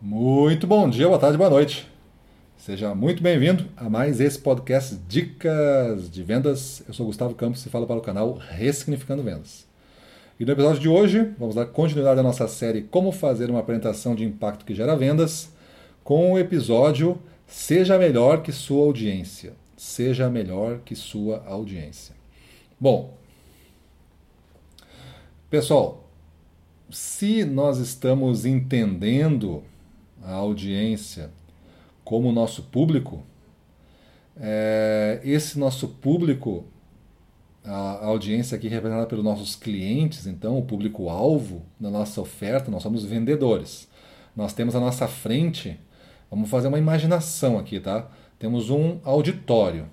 Muito bom dia, boa tarde, boa noite. Seja muito bem-vindo a mais esse podcast Dicas de Vendas. Eu sou Gustavo Campos e falo para o canal Ressignificando Vendas. E no episódio de hoje, vamos dar continuidade à nossa série Como fazer uma apresentação de impacto que gera vendas, com o episódio Seja melhor que sua audiência. Seja melhor que sua audiência. Bom, pessoal, se nós estamos entendendo a audiência como nosso público, é, esse nosso público, a, audiência aqui representada pelos nossos clientes, então o público-alvo da nossa oferta, nós somos vendedores. Nós temos à nossa frente, vamos fazer uma imaginação aqui, tá? Temos um auditório,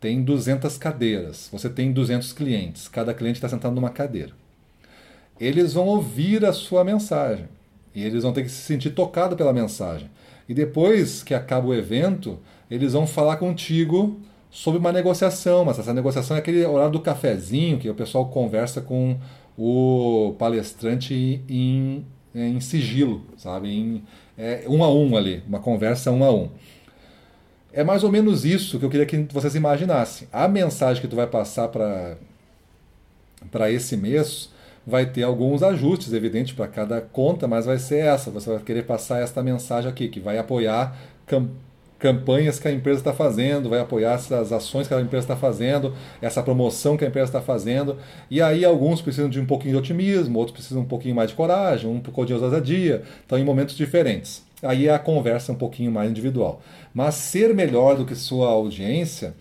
tem 200 cadeiras, você tem 200 clientes, cada cliente está sentado numa cadeira. Eles vão ouvir a sua mensagem. E eles vão ter que se sentir tocados pela mensagem. E depois que acaba o evento, eles vão falar contigo sobre uma negociação, mas essa negociação é aquele horário do cafezinho que o pessoal conversa com o palestrante em, em sigilo, sabe? Em, é, um a um ali, uma conversa um a um. É mais ou menos isso que eu queria que vocês imaginassem. A mensagem que tu vai passar para esse mês vai ter alguns ajustes, evidente, para cada conta, mas vai ser essa. Você vai querer passar esta mensagem aqui, que vai apoiar campanhas que a empresa está fazendo, vai apoiar essas ações que a empresa está fazendo, essa promoção que a empresa está fazendo. E aí alguns precisam de um pouquinho de otimismo, outros precisam um pouquinho mais de coragem, um pouquinho de ousadia. Estão em momentos diferentes. Aí é a conversa um pouquinho mais individual. Mas ser melhor do que sua audiência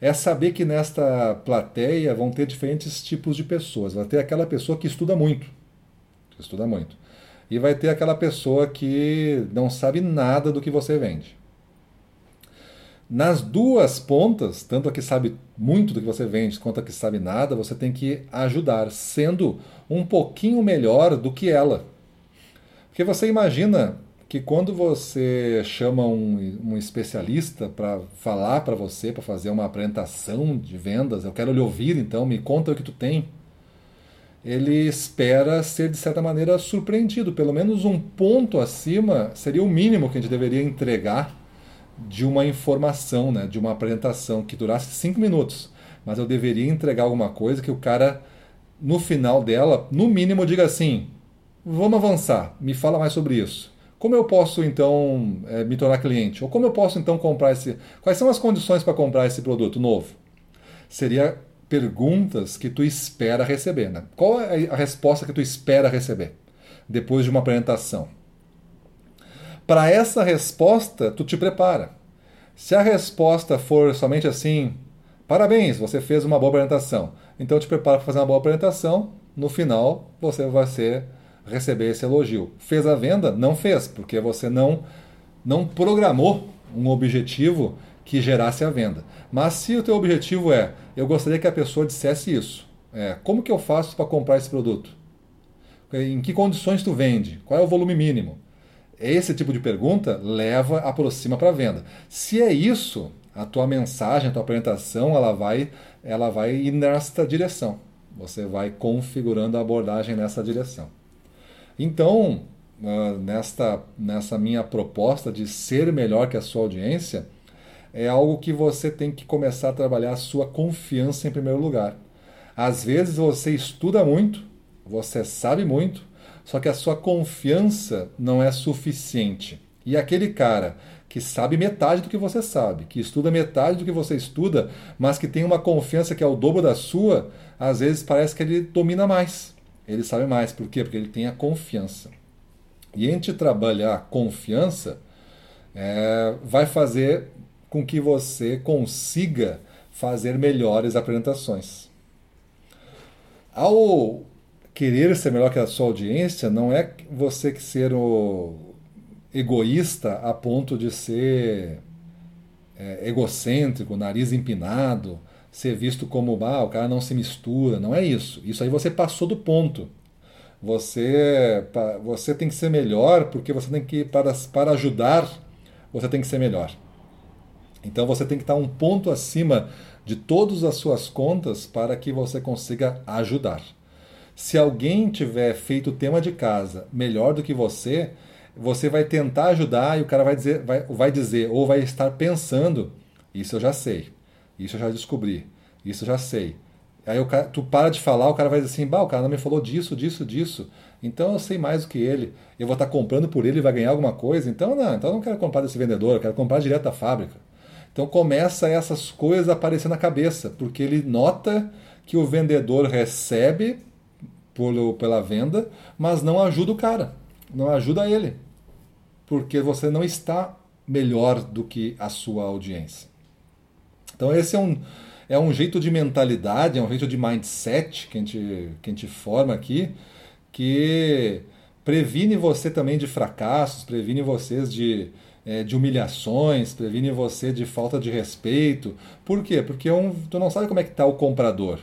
é saber que nesta plateia vão ter diferentes tipos de pessoas. Vai ter aquela pessoa que estuda muito, que estuda muito, e vai ter aquela pessoa que não sabe nada do que você vende. Nas duas pontas, tanto a que sabe muito do que você vende quanto a que sabe nada, você tem que ajudar, sendo um pouquinho melhor do que ela. Porque você imagina que quando você chama um, um especialista para falar para você, para fazer uma apresentação de vendas, eu quero lhe ouvir, então me conta o que tu tem. Ele espera ser de certa maneira surpreendido, pelo menos um ponto acima seria o mínimo que a gente deveria entregar de uma informação, né, de uma apresentação que durasse cinco minutos. Mas eu deveria entregar alguma coisa que o cara, no final dela, no mínimo, diga assim: vamos avançar, me fala mais sobre isso. Como eu posso então é, me tornar cliente? Ou como eu posso então comprar esse. Quais são as condições para comprar esse produto novo? Seria perguntas que tu espera receber. Né? Qual é a resposta que tu espera receber depois de uma apresentação? Para essa resposta, tu te prepara. Se a resposta for somente assim, parabéns, você fez uma boa apresentação. Então te prepara para fazer uma boa apresentação. No final, você vai ser receber esse elogio. Fez a venda? Não fez, porque você não, não programou um objetivo que gerasse a venda. Mas se o teu objetivo é, eu gostaria que a pessoa dissesse isso, é, como que eu faço para comprar esse produto? Em que condições tu vende? Qual é o volume mínimo? Esse tipo de pergunta leva, aproxima para a venda. Se é isso, a tua mensagem, a tua apresentação, ela vai, ela vai ir nesta direção. Você vai configurando a abordagem nessa direção. Então, uh, nesta, nessa minha proposta de ser melhor que a sua audiência, é algo que você tem que começar a trabalhar a sua confiança em primeiro lugar. Às vezes você estuda muito, você sabe muito, só que a sua confiança não é suficiente. E aquele cara que sabe metade do que você sabe, que estuda metade do que você estuda, mas que tem uma confiança que é o dobro da sua, às vezes parece que ele domina mais. Ele sabe mais. Por quê? Porque ele tem a confiança. E a gente trabalhar a confiança é, vai fazer com que você consiga fazer melhores apresentações. Ao querer ser melhor que a sua audiência, não é você que ser o egoísta a ponto de ser é, egocêntrico, nariz empinado, ser visto como ah, o cara não se mistura. Não é isso. Isso aí você passou do ponto. Você, você tem que ser melhor porque você tem que, para, para ajudar, você tem que ser melhor. Então você tem que estar um ponto acima de todas as suas contas para que você consiga ajudar. Se alguém tiver feito o tema de casa melhor do que você, você vai tentar ajudar e o cara vai dizer, vai, vai dizer ou vai estar pensando, isso eu já sei, isso eu já descobri, isso eu já sei. Aí o cara, tu para de falar, o cara vai dizer assim, bah, o cara não me falou disso, disso, disso. Então eu sei mais do que ele. Eu vou estar comprando por ele e vai ganhar alguma coisa. Então não, então eu não quero comprar desse vendedor, eu quero comprar direto da fábrica. Então começa essas coisas a aparecer na cabeça, porque ele nota que o vendedor recebe por, pela venda, mas não ajuda o cara, não ajuda ele, porque você não está melhor do que a sua audiência. Então esse é um, é um jeito de mentalidade, é um jeito de mindset que a gente, que a gente forma aqui, que previne você também de fracassos, previne vocês de, é, de humilhações, previne você de falta de respeito. Por quê? Porque é um, tu não sabe como é que está o comprador.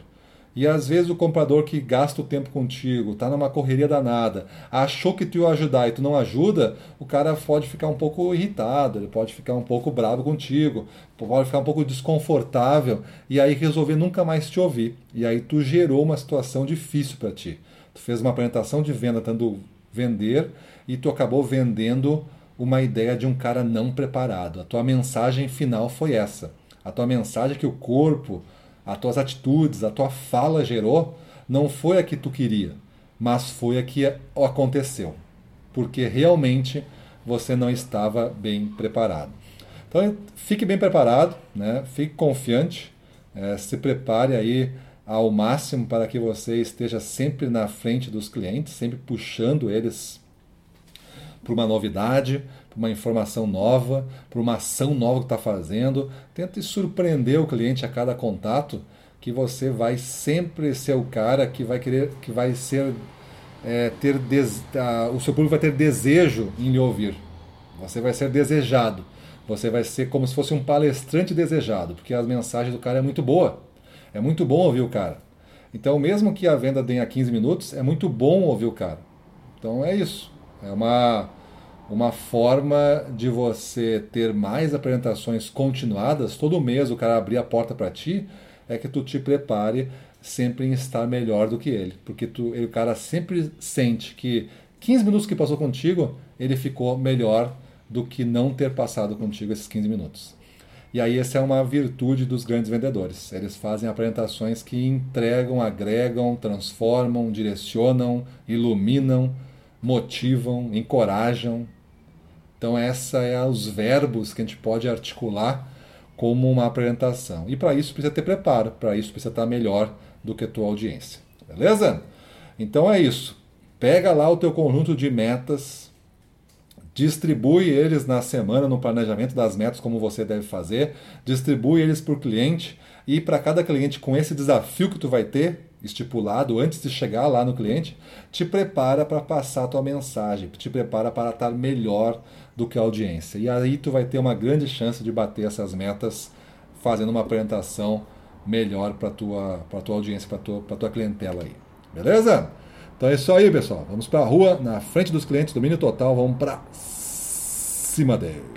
E às vezes o comprador que gasta o tempo contigo, tá numa correria danada, achou que tu ia ajudar e tu não ajuda, o cara pode ficar um pouco irritado, ele pode ficar um pouco bravo contigo, pode ficar um pouco desconfortável e aí resolver nunca mais te ouvir. E aí tu gerou uma situação difícil para ti. Tu fez uma apresentação de venda tentando vender e tu acabou vendendo uma ideia de um cara não preparado. A tua mensagem final foi essa. A tua mensagem é que o corpo as tuas atitudes, a tua fala gerou, não foi a que tu queria, mas foi a que aconteceu, porque realmente você não estava bem preparado. Então fique bem preparado, né? fique confiante, é, se prepare aí ao máximo para que você esteja sempre na frente dos clientes, sempre puxando eles para uma novidade, para uma informação nova, para uma ação nova que está fazendo. Tente surpreender o cliente a cada contato, que você vai sempre ser o cara que vai querer, que vai ser é, ter des, a, o seu público vai ter desejo em lhe ouvir. Você vai ser desejado. Você vai ser como se fosse um palestrante desejado, porque as mensagens do cara é muito boa. É muito bom ouvir o cara. Então, mesmo que a venda tenha 15 minutos, é muito bom ouvir o cara. Então é isso. É uma uma forma de você ter mais apresentações continuadas, todo mês o cara abrir a porta para ti, é que tu te prepare sempre em estar melhor do que ele. Porque tu, ele, o cara sempre sente que 15 minutos que passou contigo, ele ficou melhor do que não ter passado contigo esses 15 minutos. E aí essa é uma virtude dos grandes vendedores. Eles fazem apresentações que entregam, agregam, transformam, direcionam, iluminam, motivam, encorajam. Então essa é os verbos que a gente pode articular como uma apresentação. E para isso precisa ter preparo, para isso precisa estar melhor do que a tua audiência. Beleza? Então é isso. Pega lá o teu conjunto de metas, distribui eles na semana no planejamento das metas como você deve fazer, distribui eles para o cliente e para cada cliente com esse desafio que tu vai ter, estipulado antes de chegar lá no cliente, te prepara para passar a tua mensagem, te prepara para estar melhor do que a audiência. E aí tu vai ter uma grande chance de bater essas metas fazendo uma apresentação melhor para tua para tua audiência, para tua para tua clientela aí. Beleza? Então é isso aí, pessoal. Vamos para a rua, na frente dos clientes, domínio total, vamos para cima deles.